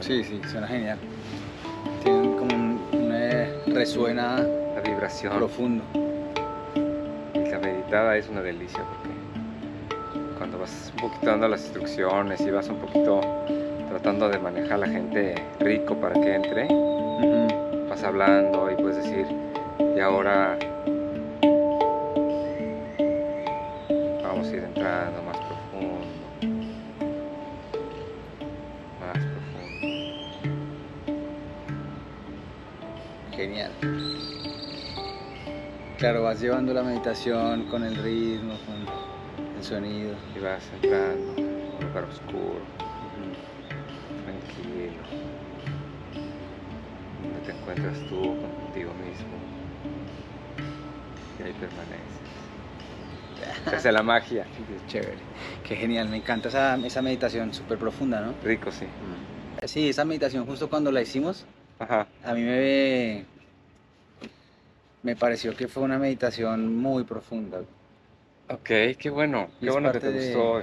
Sí, sí, suena genial. Tiene como un, una resuena La vibración. profundo. Y la meditada es una delicia porque cuando vas un poquito dando las instrucciones y vas un poquito tratando de manejar a la gente rico para que entre, vas hablando y puedes decir, y ahora vamos a ir entrando Genial. Claro, vas llevando la meditación con el ritmo, con el sonido. Y vas entrando a un lugar oscuro, tranquilo, donde te encuentras tú contigo mismo. Y ahí permaneces. Se hace la magia. Qué Chévere. Qué genial, me encanta esa, esa meditación súper profunda, ¿no? Rico, sí. Sí, esa meditación justo cuando la hicimos, Ajá. a mí me, me pareció que fue una meditación muy profunda. Ok, qué bueno. Qué bueno que te de- gustó.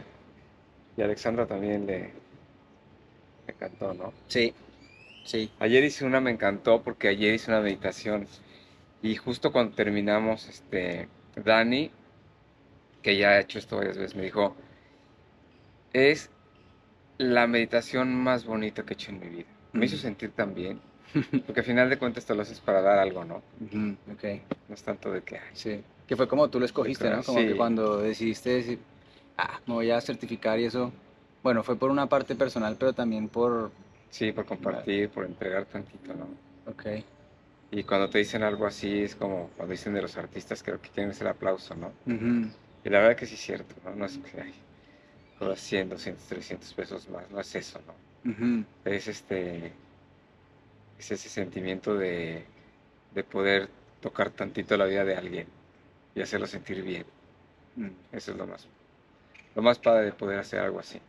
Y a Alexandra también le, le encantó, ¿no? Sí, sí. Ayer hice una, me encantó porque ayer hice una meditación y justo cuando terminamos, este, Dani, que ya ha hecho esto varias veces, me dijo, es la meditación más bonita que he hecho en mi vida. Me hizo sentir tan bien, porque al final de cuentas te lo haces para dar algo, ¿no? Ujú, Ok, No es tanto de que, sí. Que fue como tú lo escogiste, ¿no? Como Sí. que cuando decidiste decir, ah, me voy a certificar y eso, bueno, fue por una parte personal, pero también por, sí, por compartir, por entregar tantito, ¿no? ok, Y cuando te dicen algo así, es como cuando dicen de los artistas, creo que quieren ese aplauso, ¿no? Ujú, Y la verdad que sí es cierto, ¿no? No es que hay por 100, 200, 300 pesos más, no es eso, ¿no? ujú, Es este, es ese sentimiento de, de poder tocar tantito la vida de alguien y hacerlo sentir bien. mm. Eso es lo más, lo más padre de poder hacer algo así.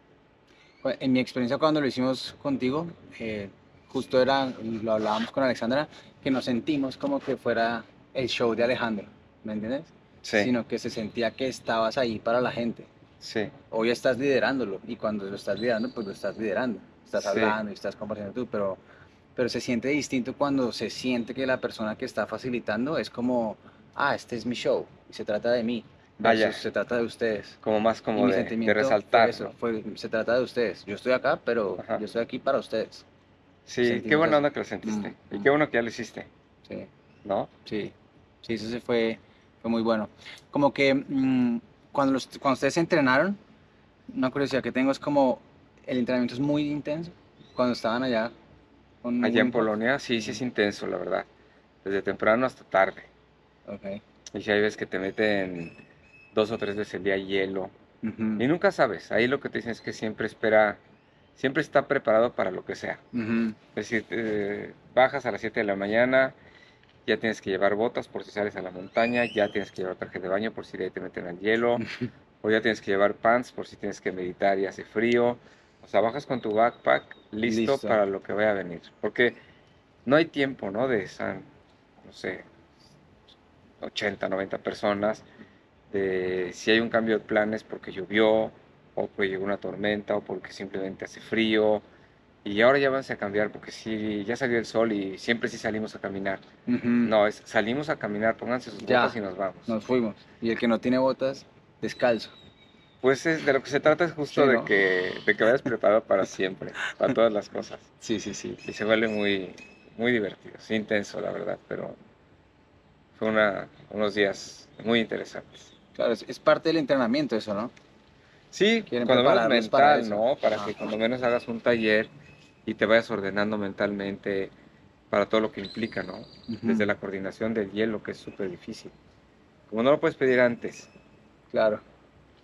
Bueno, En mi experiencia cuando lo hicimos contigo, eh, justo era, lo hablábamos con Alexandra, que nos sentimos como que fuera el show de Alejandro, ¿me entiendes? Sí, Sino que se sentía que estabas ahí para la gente. sí, Hoy estás liderándolo y cuando lo estás liderando, pues lo estás liderando. Estás Sí. hablando y estás compartiendo tú, pero, pero se siente distinto cuando se siente que la persona que está facilitando es como, ah, este es mi show y se trata de mí. Vaya. Se trata de ustedes. como más como de, de sentimiento fue resaltar, eso, ¿no? fue- se trata de ustedes. Yo estoy acá, pero Ajá. yo estoy aquí para ustedes. Sí, qué buena onda que lo sentiste. Mm, Y mm. qué bueno que ya lo hiciste, Sí, ¿no? sí, sí, eso se fue, fue muy bueno. Como que mm, cuando, los- cuando ustedes se entrenaron, una curiosidad que tengo es como el entrenamiento es muy intenso. Cuando estaban allá. Un Allá en. Polonia sí, sí es intenso, la verdad. Desde temprano hasta tarde. Ok. Y si hay veces que te meten dos o tres veces el día hielo. Y nunca sabes. Ahí lo que te dicen es que siempre espera, siempre está preparado para lo que sea. Es decir, eh, bajas a las 7 de la mañana, ya tienes que llevar botas por si sales a la montaña, ya tienes que llevar traje de baño por si de ahí te meten al hielo, o ya tienes que llevar pants por si tienes que meditar y hace frío. Sea, bajas con tu backpack listo, Listo. para lo que vaya a venir. Porque no hay tiempo, ¿no? De San, no sé, 80, 90 personas, de si hay un cambio de planes porque llovió, o porque llegó una tormenta, o porque simplemente hace frío, y ahora ya van a cambiar porque sí, ya salió el sol y siempre sí salimos a caminar. No, es salimos a caminar, pónganse sus Ya. botas y nos vamos. Nos fuimos. Y el que no tiene botas, descalzo. Pues es, de lo que se trata es justo Sí, de, ¿no? que, de que vayas preparado para siempre, para todas las cosas. Sí, sí, sí. Y se vuelve muy, muy divertido, sí, intenso, la verdad, pero fue una, unos días muy interesantes. Claro, es, es parte del entrenamiento eso, ¿no? Sí, cuando menos para mental, eso. ¿no? Para que cuando menos hagas un taller y te vayas ordenando mentalmente para todo lo que implica, ¿no? Desde la coordinación del hielo, que es súper difícil. Como no lo puedes pedir antes, Claro.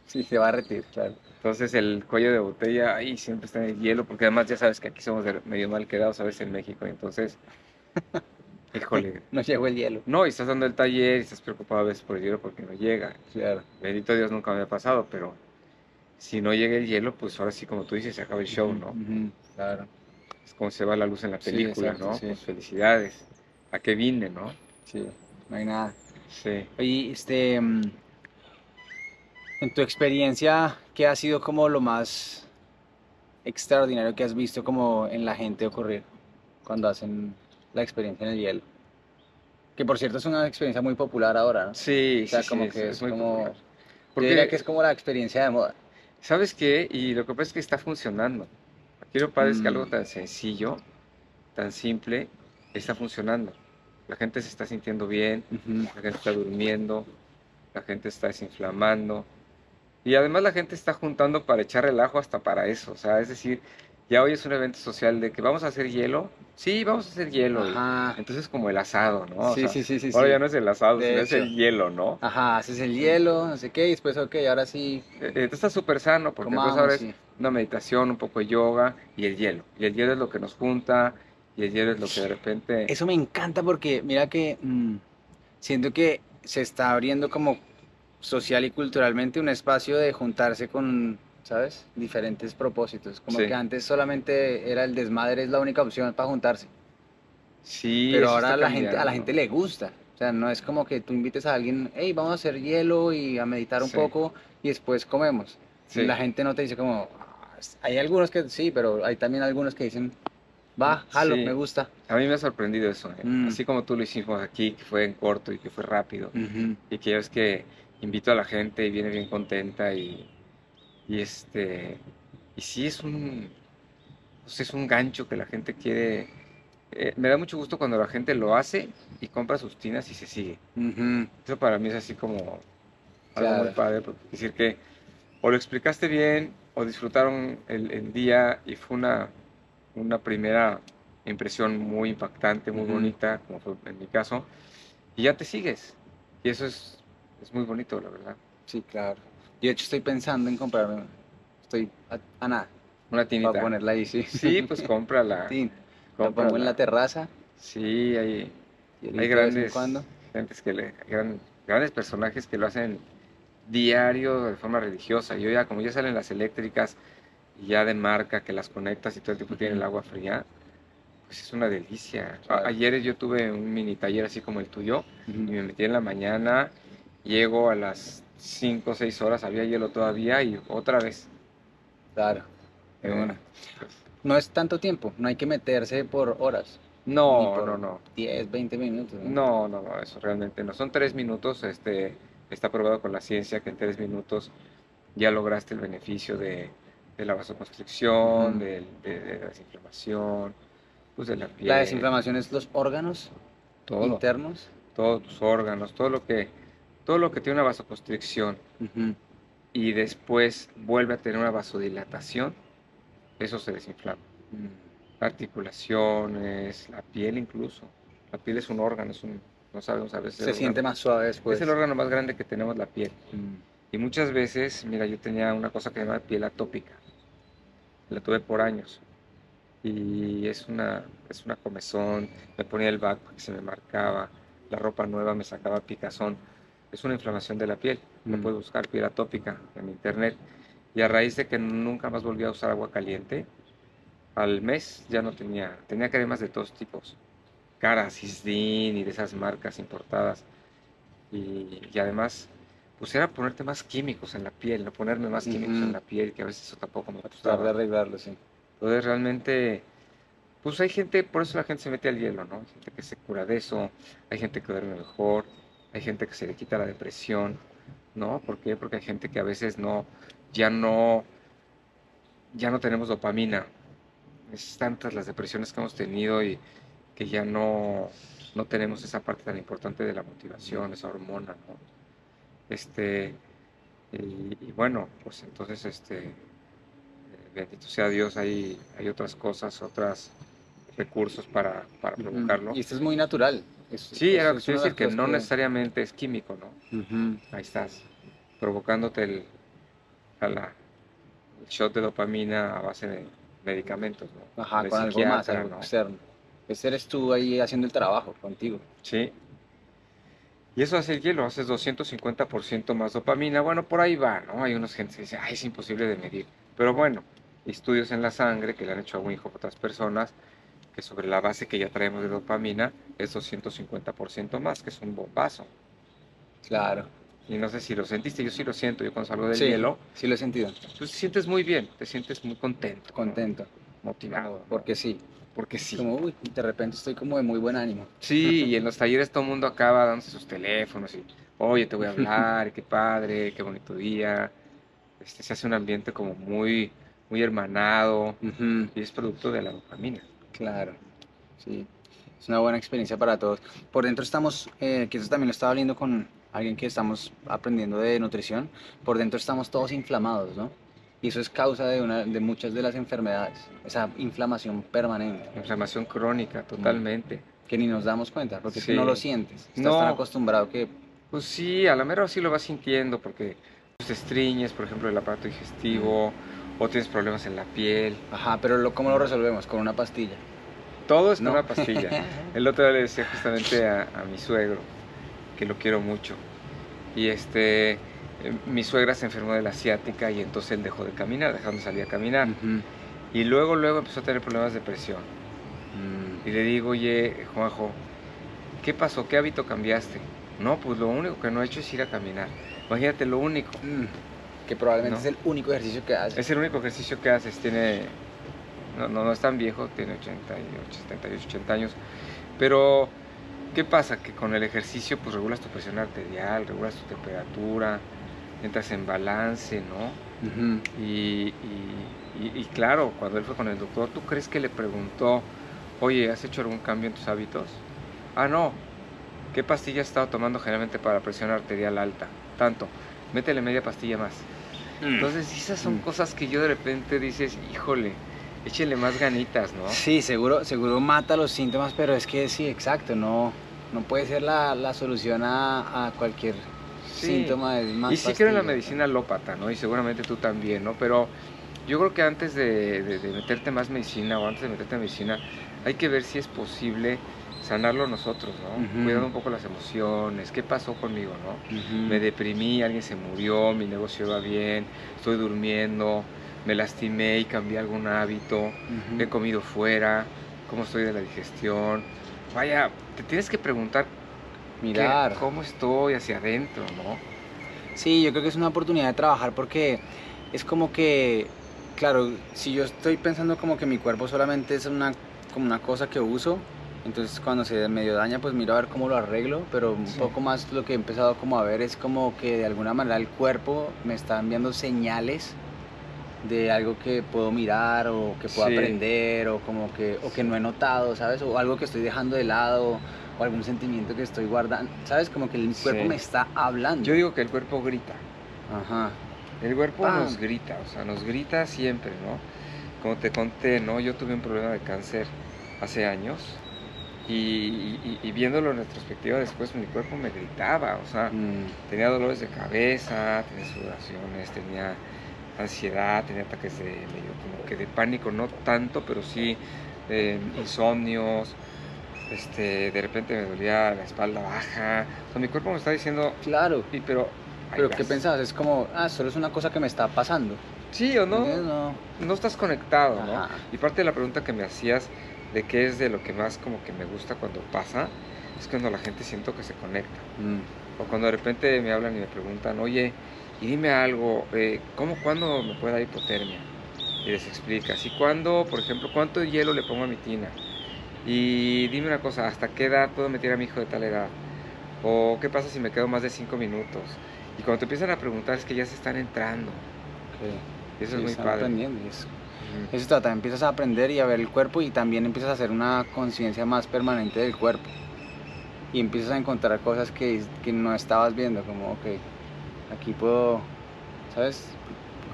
Sí, se va a retirar, claro. entonces el cuello de botella ahí siempre está en el hielo, porque además ya sabes que aquí somos medio mal quedados a veces en México, entonces, híjole, No llegó el hielo. no, y estás dando el taller y estás preocupado a veces por el hielo porque no llega. Claro. Bendito Dios nunca me ha pasado, pero si no llega el hielo, pues ahora sí, como tú dices, se acaba el show, ¿no? Claro. Es como se va la luz en la Sí, película, exacto, ¿no? sí. Pues felicidades. ¿A qué vine, no? Sí, no hay nada. Sí. Oye, este, mm, en tu experiencia, ¿qué ha sido como lo más extraordinario que has visto como en la gente ocurrir cuando hacen la experiencia en el hielo? Que por cierto es una experiencia muy popular ahora, ¿no? Sí, O sea, sí, como sí, que es es muy como- popular. Yo Porque, diría que es como la experiencia de moda. ¿sabes qué? Y lo que pasa es que está funcionando. Aquí lo padre es que algo Mm. tan sencillo, tan simple, está funcionando. La gente se está sintiendo bien, Ujú. la gente está durmiendo, la gente está desinflamando. Y además la gente está juntando para echar relajo hasta para eso. O sea, es decir, ya hoy es un evento social de que vamos a hacer hielo. Sí, vamos a hacer hielo. Ajá. entonces como el asado, ¿no? O Sí, sea, sí, sí, sí, ahora sí. ya no es el asado, De sino es el hielo, ¿no? Ajá, haces el hielo, no sé qué, y después, ok, ahora sí, Eh, Entonces está súper sano porque entonces comamos. ahora es una meditación, un poco de yoga y el hielo. Y el hielo es lo que nos junta y el hielo es lo que de repente... Eso me encanta porque mira que mm, siento que se está abriendo como social y culturalmente un espacio de juntarse con, ¿sabes? Diferentes propósitos. Como Sí. que antes solamente era el desmadre, es la única opción para juntarse. Sí, Pero ahora a la gente, a la gente le gusta. O sea, no es como que tú invites a alguien, hey, vamos a hacer hielo y a meditar un Sí. poco y después comemos. Sí. Y la gente no te dice como, "Ah, hay algunos que sí, pero hay también algunos que dicen, va, jalo, me gusta. A mí me ha sorprendido eso, ¿eh? Mm. Así como tú lo hicimos aquí, que fue en corto y que fue rápido. Ujú. Y que ves que invito a la gente y viene bien contenta y, y este... Y sí es un... pues es un gancho que la gente quiere... eh, me da mucho gusto cuando la gente lo hace y compra sus tinas y se sigue. Eso para mí es así como algo muy padre, quiere decir que o lo explicaste bien o disfrutaron el, el día y fue una, una primera impresión muy impactante, muy bonita, como fue en mi caso, y ya te sigues. Y eso es, es muy bonito, la verdad. Sí, claro. Yo de hecho estoy pensando en comprarme, estoy a, a nada, Una para tinita. ponerla ahí, sí. Sí, pues cómprala. Sí, la pongo en la terraza. Sí, hay, y hay grandes, gentes que le, gran- grandes personajes que lo hacen diario de forma religiosa. Yo ya, como ya salen las eléctricas y ya de marca que las conectas y todo el tiempo tienen el agua fría, pues es una delicia. A- Claro. ayer yo tuve un mini taller así como el tuyo y Ujú. me metí en la mañana, llego a las 5 o 6 horas, había hielo todavía y otra vez. Claro. Eh, de una. pues, No es tanto tiempo, no hay que meterse por horas, no, por- no, no. 10, 20 minutos. No, no, no, eso realmente no. Son tres minutos, este, está probado con la ciencia que en tres minutos ya lograste el beneficio de, de la vasoconstricción, de, de la desinflamación, pues de la piel, La desinflamación es los órganos todo, internos. todos tus órganos, todo lo que, todo lo que tiene una vasoconstricción y después vuelve a tener una vasodilatación, eso se desinflama. Mm. Articulaciones, la piel incluso. La piel es un órgano, es un, no sabemos a veces. Se siente órgano- más suave después. Es el órgano más grande que tenemos, la piel. Mm. Y muchas veces, mira, yo tenía una cosa que se llama piel atópica. La tuve por años. Y es una, es una comezón. Me ponía el back que se me marcaba. La ropa nueva me sacaba picazón. Es una inflamación de la piel. Lo Mm. puedes buscar piel atópica en internet. Y a raíz de que nunca más volví a usar agua caliente, al mes ya no tenía, tenía cremas de todos tipos. Cara, Cisdin y de esas marcas importadas. Y, y además, pues era ponerte más químicos en la piel, no ponerme más químicos en la piel, que a veces eso tampoco me Tratar de gustaba. arreglarlo, sí. Entonces realmente, pues hay gente, por eso la gente se mete al hielo, ¿no? Hay gente que se cura de eso, hay gente que duerme mejor, hay gente que se le quita la depresión, ¿no? ¿Por qué? Porque hay gente que a veces no, ya no, ya no tenemos dopamina. Es tantas las depresiones que hemos tenido y que ya no, no tenemos esa parte tan importante de la motivación, esa hormona, ¿no? Este, y, y bueno, pues entonces, este, eh, bendito sea Dios, hay, hay otras cosas, otros recursos para, para provocarlo. Y esto es muy natural. Es- Sí, era lo que quiero decir, que no cosas necesariamente es químico, ¿no? Ujú. Ahí estás, provocándote el, a la- el shot de dopamina a base de medicamentos, ¿no? Ajá, De con algo más, algo ¿no? externo. Ese eres tú ahí haciendo el trabajo contigo. Sí. Y eso hace el hielo, haces 250% más dopamina. Bueno, por ahí va, ¿no? Hay unos gente que dice, ay, es imposible de medir. Pero bueno, estudios en la sangre que le han hecho a Winhoff a otras personas, que sobre la base que ya traemos de dopamina es 250% más, que es un bombazo. Claro. y no sé si lo sentiste, yo sí lo siento, yo cuando salgo del Sí, hielo, sí lo he sentido. te sientes muy bien, te sientes muy contento, ¿no? Contento. motivado, ¿no? Porque sí. porque sí. Como, uy, de repente estoy como de muy buen ánimo. Sí, y en los talleres todo el mundo acaba dándose sus teléfonos y, oye, te voy a hablar, qué padre, qué bonito día. Este, se hace un ambiente como muy, muy hermanado y es producto de la dopamina. Claro. Sí. Es una buena experiencia para todos. Por dentro estamos, eh, que eso también lo estaba hablando con alguien que estamos aprendiendo de nutrición. Por dentro estamos todos inflamados, ¿no? Y eso es causa de, una, de muchas de las enfermedades. Esa inflamación permanente. Inflamación crónica, totalmente. que ni nos damos cuenta, porque Sí. no lo sientes. Estás No. tan acostumbrado que Pues sí, a la mera sí lo vas sintiendo porque te estriñes, por ejemplo, el aparato digestivo, o tienes problemas en la piel. Ajá, pero lo, ¿cómo lo resolvemos? Con una pastilla. Todo es con No. una pastilla. El otro día le decía justamente a, a mi suegro, que lo quiero mucho. Y este, eh, mi suegra se enfermó de la asiática y entonces él dejó de caminar, dejó de salir a caminar. Ujú. Y luego, luego empezó a tener problemas de presión. Mm, Y le digo, oye, Juanjo, ¿qué pasó? ¿Qué hábito cambiaste? No, pues lo único que no he hecho es ir a caminar. Imagínate, lo único. mm. Que probablemente No. es el único ejercicio que hace. Es el único ejercicio que haces. Tiene. No, no, no es tan viejo, tiene 88, 78, 80 años. Pero, ¿qué pasa? Que con el ejercicio, pues regulas tu presión arterial, regulas tu temperatura, entras en balance, ¿no? Ujú. Y, y- y- y claro, cuando él fue con el doctor, ¿tú crees que le preguntó, oye, ¿has hecho algún cambio en tus hábitos? Ah, no. ¿Qué pastilla has estado tomando generalmente para presión arterial alta? Tanto. Métele media pastilla más. Entonces, esas son Mm. cosas que yo de repente dices, híjole, échenle más ganitas, ¿no? Sí, seguro, seguro mata los síntomas, pero es que sí, exacto, no, no puede ser la, la solución a, a cualquier Sí. síntoma. Es más Y sí creo en la medicina alópata, ¿no? Y seguramente tú también, ¿no? Pero yo creo que antes de, de- de meterte más medicina o antes de meterte en medicina, hay que ver si es posible sanarlo nosotros, ¿no? Ujú. Cuidando un poco las emociones, ¿qué pasó conmigo, no? Me deprimí, alguien se murió, mi negocio va bien, estoy durmiendo, me lastimé y cambié algún hábito, Ujú. he comido fuera, cómo estoy de la digestión. Vaya, te tienes que preguntar qué- Mirar. cómo estoy hacia adentro, ¿no? Sí, yo creo que es una oportunidad de trabajar porque es como que, claro, si yo estoy pensando como que mi cuerpo solamente es una, como una cosa que uso, entonces cuando se medio daña pues miro a ver cómo lo arreglo, pero un Sí. poco más lo que he empezado como a ver es como que de alguna manera el cuerpo me está enviando señales de algo que puedo mirar o que puedo Sí. aprender o como que o que no he notado, ¿sabes? O algo que estoy dejando de lado o algún sentimiento que estoy guardando, ¿sabes? Como que el cuerpo Sí. me está hablando. Yo digo que el cuerpo grita. Ajá. El cuerpo Pam. nos grita, o sea, nos grita siempre, ¿no? Como te conté, ¿no? Yo tuve un problema de cáncer hace años y, y- y viéndolo en retrospectiva después mi cuerpo me gritaba, o sea, Mm, tenía dolores de cabeza, tenía sudoraciones, tenía ansiedad, tenía ataques de medio como que de pánico, no tanto, pero sí eh, insomnios, este, de repente me dolía la espalda baja, o sea, mi cuerpo me está diciendo, Claro. sí, pero... Pero ¿qué vas". pensabas? Es como, ah, solo es una cosa que me está pasando. Sí o no. No. no estás conectado, ¿no? Y parte de la pregunta que me hacías de qué es de lo que más como que me gusta cuando pasa, es cuando la gente siento que se conecta. Mm, O cuando de repente me hablan y me preguntan, oye, y dime algo, eh, ¿cómo, cuándo me puede dar hipotermia? Y les explicas, ¿y cuándo, por ejemplo, cuánto hielo le pongo a mi tina? Y dime una cosa, ¿hasta qué edad puedo meter a mi hijo de tal edad? ¿O qué pasa si me quedo más de cinco minutos? Y cuando te empiezan a preguntar es que ya se están entrando. ok. Y eso Sí, es muy padre. y eso. Eso trata, empiezas a aprender y a ver el cuerpo y también empiezas a hacer una conciencia más permanente del cuerpo. Y empiezas a encontrar cosas que, que no estabas viendo, como, ok, aquí puedo, ¿sabes?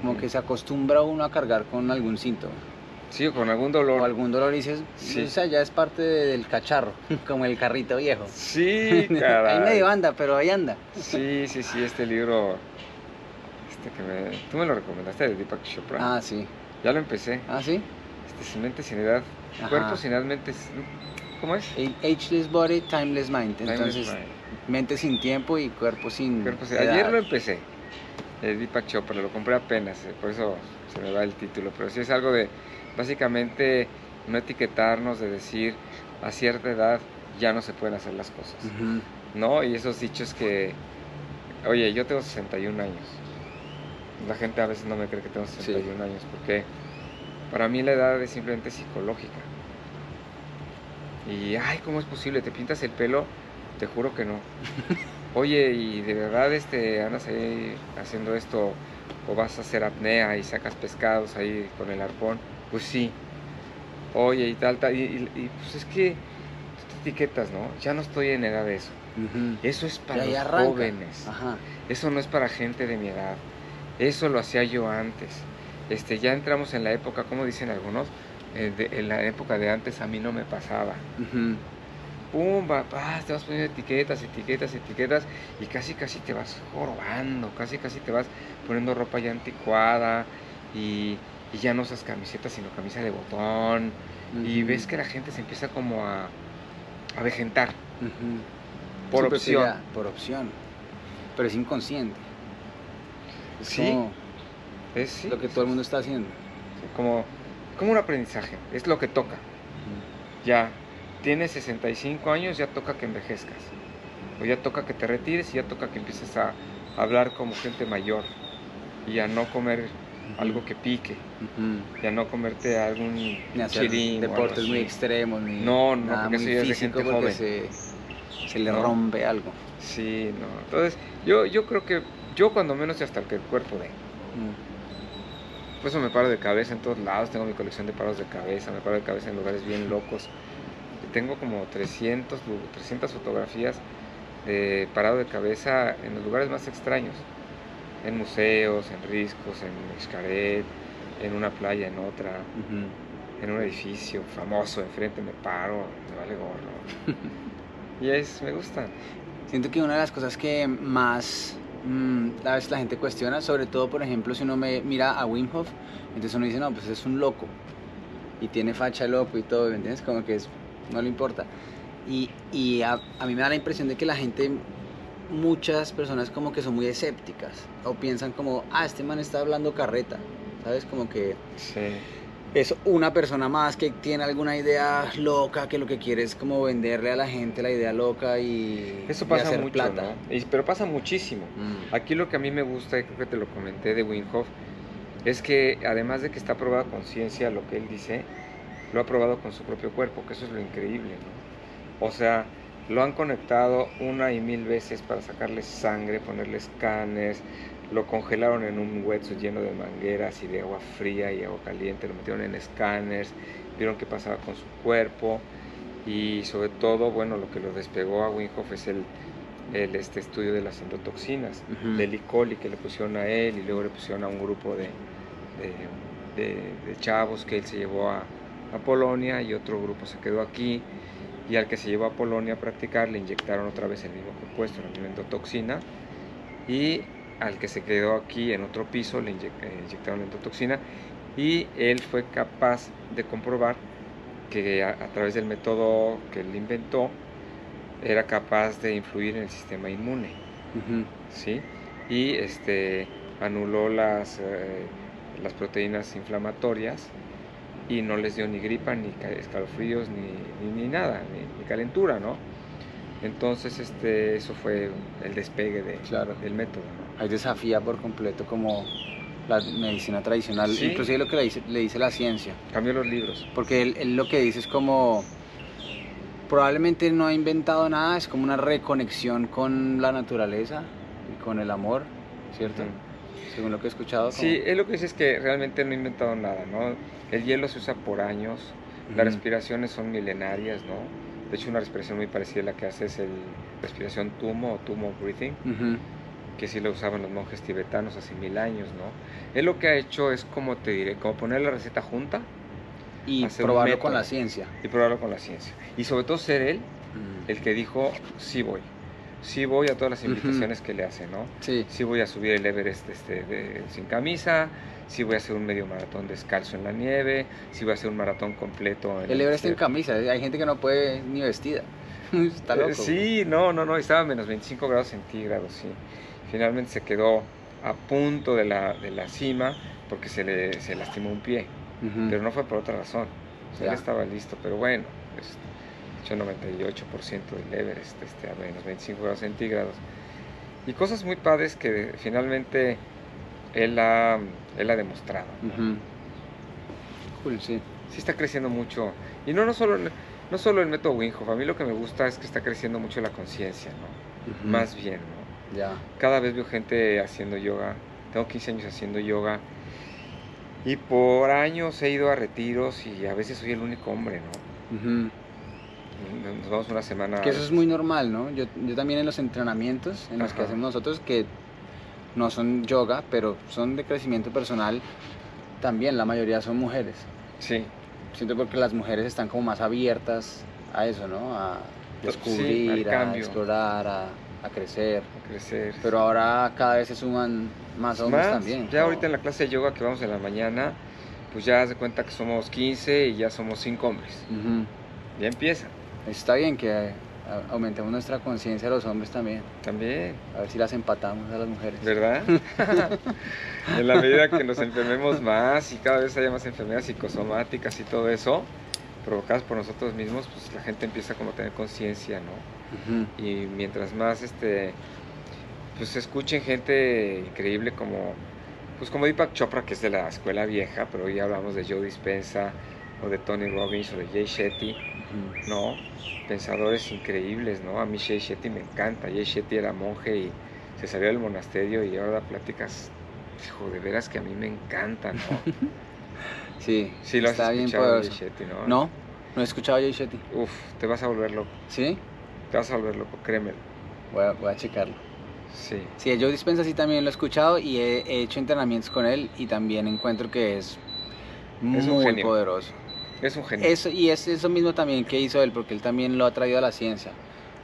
Como que se acostumbra uno a cargar con algún síntoma. Sí, o con algún dolor. O algún dolor y dices, Sí. o sea, ya es parte del cacharro, como el carrito viejo. Sí, Ahí caray. medio anda, pero ahí anda. Sí, sí, sí, este libro, este que me, tú me lo recomendaste de Deepak Chopra. Ah, sí. Ya lo empecé. Ah, sí. Este, sin mente, sin edad. Ajá. Cuerpo sin edad, mente. ¿Cómo es? Ageless body, timeless mind. Timeless Entonces, mind. mente sin tiempo y cuerpo sin. Cuerpo sin- edad. Ayer lo empecé. El Deepak Chopra, lo compré apenas, eh, por eso se me va el título. Pero sí es algo de, básicamente, no etiquetarnos, de decir, a cierta edad ya no se pueden hacer las cosas. ¿no? Y esos dichos que, Oye, yo tengo 61 años. La gente a veces no me cree que tengo 61 años porque para mí la edad es simplemente psicológica. Y, ay, ¿cómo es posible? ¿Te pintas el pelo? Te juro que no. Oye, ¿y de verdad este, andas ahí haciendo esto o vas a hacer apnea y sacas pescados ahí con el arpón? Pues sí. Oye, y tal, tal. Y, pues es que te etiquetas, ¿no? Ya no estoy en edad de eso. Eso es para los jóvenes. Eso no es para gente de mi edad. Eso lo hacía yo antes. Este, ya entramos en la época, como dicen algunos, eh, en la época de antes a mí no me pasaba. Pum, te vas poniendo etiquetas, etiquetas, etiquetas y casi casi te vas jorobando, casi casi te vas poniendo ropa ya anticuada y, ya no usas camisetas sino camisa de botón y ves que la gente se empieza como a, a vejentar. Por opción. por opción. Pero es inconsciente. Es sí. es lo que todo el mundo está haciendo. Como, como un aprendizaje. Es lo que toca. Ya tienes 65 años, ya toca que envejezcas. O ya toca que te retires y ya toca que empieces a hablar como gente mayor. Y a no comer algo que pique. Y a no comerte algún ni hacer deportes muy extremos. Ni no, no, porque eso ya es de gente joven. Se se le rompe algo. Sí, no. Entonces, yo, yo creo que yo cuando menos hasta que el cuerpo de. Mm. Por eso me paro de cabeza en todos lados, tengo mi colección de paros de cabeza, me paro de cabeza en lugares bien locos. Tengo como 300, 300 fotografías de parado de cabeza en los lugares más extraños. En museos, en riscos, en Xcaret, en una playa, en otra, en un edificio famoso, enfrente me paro, me vale gorro. Y es, me gusta. Siento que una de las cosas que más mmm, a veces la gente cuestiona, sobre todo, por ejemplo, si uno me mira a Wim Hof, entonces uno dice, no, pues es un loco. Y tiene facha loco y todo, ¿me entiendes? Como que no le importa. Y, y a, a, mí me da la impresión de que la gente, muchas personas como que son muy escépticas. O piensan como, ah, este man está hablando carreta. ¿Sabes? Como que... Sí es una persona más que tiene alguna idea loca, que lo que quiere es como venderle a la gente la idea loca y, Eso pasa hacer mucho, plata. pero pasa muchísimo. Mm. Aquí lo que a mí me gusta, y creo que te lo comenté de Winhoff, es que además de que está probado con ciencia lo que él dice, lo ha probado con su propio cuerpo, que eso es lo increíble, ¿no? O sea, lo han conectado una y mil veces para sacarle sangre, ponerle escáneres, lo congelaron en un hueso lleno de mangueras y de agua fría y agua caliente, lo metieron en escáneres, vieron qué pasaba con su cuerpo y sobre todo, bueno, lo que lo despegó a Winhoff es el, el este estudio de las endotoxinas, del E. que le pusieron a él y luego le pusieron a un grupo de, de, de, chavos que él se llevó a, a Polonia y otro grupo se quedó aquí y al que se llevó a Polonia a practicar le inyectaron otra vez el mismo compuesto, la misma endotoxina y al que se quedó aquí en otro piso le eh, inyectaron endotoxina y él fue capaz de comprobar que a, través del método que él inventó era capaz de influir en el sistema inmune. ¿sí? Y este, anuló las, eh, las proteínas inflamatorias y no les dio ni gripa, ni escalofríos, ni, ni, nada, ni, calentura, ¿no? Entonces, este, eso fue el despegue de, del método. Ahí desafía por completo como la medicina tradicional, inclusive lo que le dice, le dice la ciencia. Cambió los libros. Porque él, lo que dice es como, probablemente no ha inventado nada, es como una reconexión con la naturaleza y con el amor, ¿cierto? Según lo que he escuchado. Sí, él lo que dice es que realmente no ha inventado nada, ¿no? El hielo se usa por años, las respiraciones son milenarias, ¿no? De hecho, una respiración muy parecida a la que hace es el respiración tumo o tumo breathing que sí lo usaban los monjes tibetanos hace mil años, ¿no? Él lo que ha hecho es, como te diré, como poner la receta junta y probarlo con la ciencia. Y probarlo con la ciencia. Y sobre todo ser él mm. el que dijo, sí voy. Sí voy a todas las invitaciones que le hace, ¿no? Sí. Sí voy a subir el Everest este, sin camisa, sí voy a hacer un medio maratón descalzo en la nieve, sí voy a hacer un maratón completo. En el Everest en camisa, hay gente que no puede ni vestida. Está loco. sí, no, no, no, estaba a menos 25 grados centígrados, sí finalmente se quedó a punto de la, de la cima porque se le se lastimó un pie, pero no fue por otra razón. él estaba listo, pero bueno, hecho 98% del Everest este, a menos 25 grados centígrados. Y cosas muy padres que finalmente él ha, él ha demostrado. Ujú. Cool, sí. Sí está creciendo mucho. Y no, no, solo, no solo el método Winghoff, a mí lo que me gusta es que está creciendo mucho la conciencia, ¿no? Más bien, ¿no? Ya. Cada vez veo gente haciendo yoga. Tengo 15 años haciendo yoga. Y por años he ido a retiros y a veces soy el único hombre, ¿no? Ujú. Nos vamos una semana. Que eso es muy normal, ¿no? Yo, yo también en los entrenamientos en los que Ajá. hacemos nosotros, que no son yoga, pero son de crecimiento personal, también la mayoría son mujeres. Sí, Siento porque las mujeres están como más abiertas a eso, ¿no? A sí, descubrir, al a explorar, a, a crecer. a crecer. Pero ahora cada vez se suman más hombres también. Ya ¿no? ahorita en la clase de yoga que vamos en la mañana, pues ya de cuenta que somos 15 y ya somos 5 hombres. Ya empieza. Está bien que eh, aumentemos nuestra conciencia de los hombres también. También, A ver si las empatamos a las mujeres. ¿verdad? en la medida que nos enfermemos más y cada vez haya más enfermedades psicosomáticas y todo eso, provocadas por nosotros mismos, pues la gente empieza como a tener conciencia, ¿no? Y mientras más este pues escuchen gente increíble como pues como Deepak Chopra que es de la escuela vieja pero hoy hablamos de Joe Dispenza o de Tony Robbins o de Jay Shetty no pensadores increíbles no a mí Jay Shetty me encanta. Jay Shetty era monje y se salió del monasterio y ahora da pláticas hijo de veras que a mí me encanta no Sí, sí lo has está bien escuchado Jay poderoso. Shetty no No, no he escuchado a Jay Shetty. uf te vas a volver loco. ¿Sí? Te vas a volver loco créemelo Voy a, voy a checarlo. sí Sí, Joe Dispenza sí también lo he escuchado y he, he hecho entrenamientos con él y también encuentro que es muy un poderoso. es un genio Eso, y es eso mismo también que hizo él, porque él también lo ha traído a la ciencia.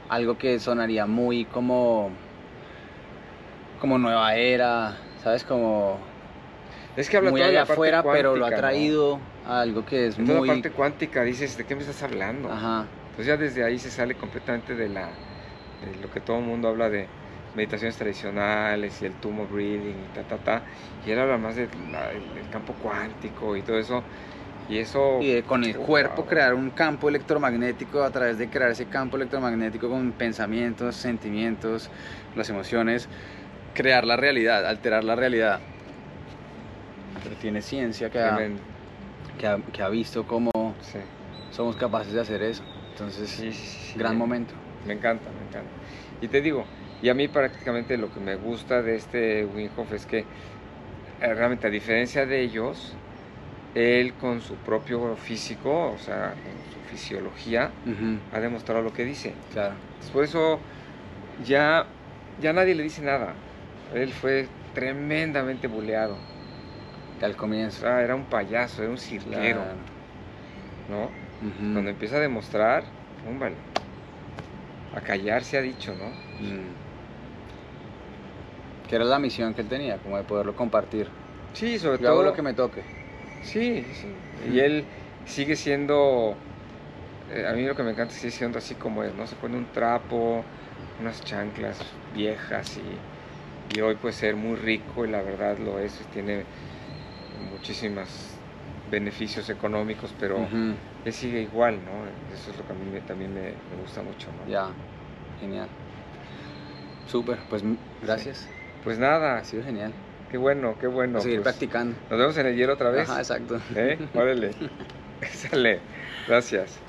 Algo que sonaría muy como, como nueva era, ¿sabes? Como Es que habla muy toda allá afuera, pero lo ha traído a algo que es En toda muy... la parte cuántica dices, ¿de qué me estás hablando? Ajá, Entonces ya desde ahí se sale completamente de la de lo que todo el mundo habla de meditaciones tradicionales y el tumor breathing y ta ta ta y él habla más del campo cuántico y todo eso y eso y con el Oh, cuerpo wow. crear un campo electromagnético a través de crear ese campo electromagnético con pensamientos, sentimientos, las emociones, crear la realidad, alterar la realidad. Pero tiene ciencia que ha, que ha, que ha visto cómo Sí, somos capaces de hacer eso. Entonces, sí, sí, sí, gran me- momento. Me encanta, me encanta. Y te digo, y a mí prácticamente lo que me gusta de este Wim Hof es que eh, realmente a diferencia de ellos, él con su propio físico, o sea, con su fisiología, ha demostrado lo que dice. claro. Por eso ya, ya nadie le dice nada. Él fue tremendamente buleado. Al comienzo. era un payaso, era un cirquero, Claro. ¿no? Cuando empieza a demostrar, vale. A callar se ha dicho, ¿no? mm. Que era la misión que él tenía, como de poderlo compartir. Sí, sobre Yo hago todo. lo que me toque. Sí, sí. Y él sigue siendo. eh, a mí lo que me encanta es sigue siendo así como es, ¿no? Se pone un trapo, unas chanclas viejas y, y hoy puede ser muy rico y la verdad lo es, tiene muchísimos beneficios económicos, pero él sigue igual, ¿no? Eso es lo que a mí me- también me, me gusta mucho, ¿no? Ya, genial. Súper, pues gracias. Pues nada, Ha sido genial. qué bueno, qué bueno. a seguir pues, practicando. nos vemos en el hielo otra vez. Ajá, exacto. ¿Eh? Órale. Sale. Gracias.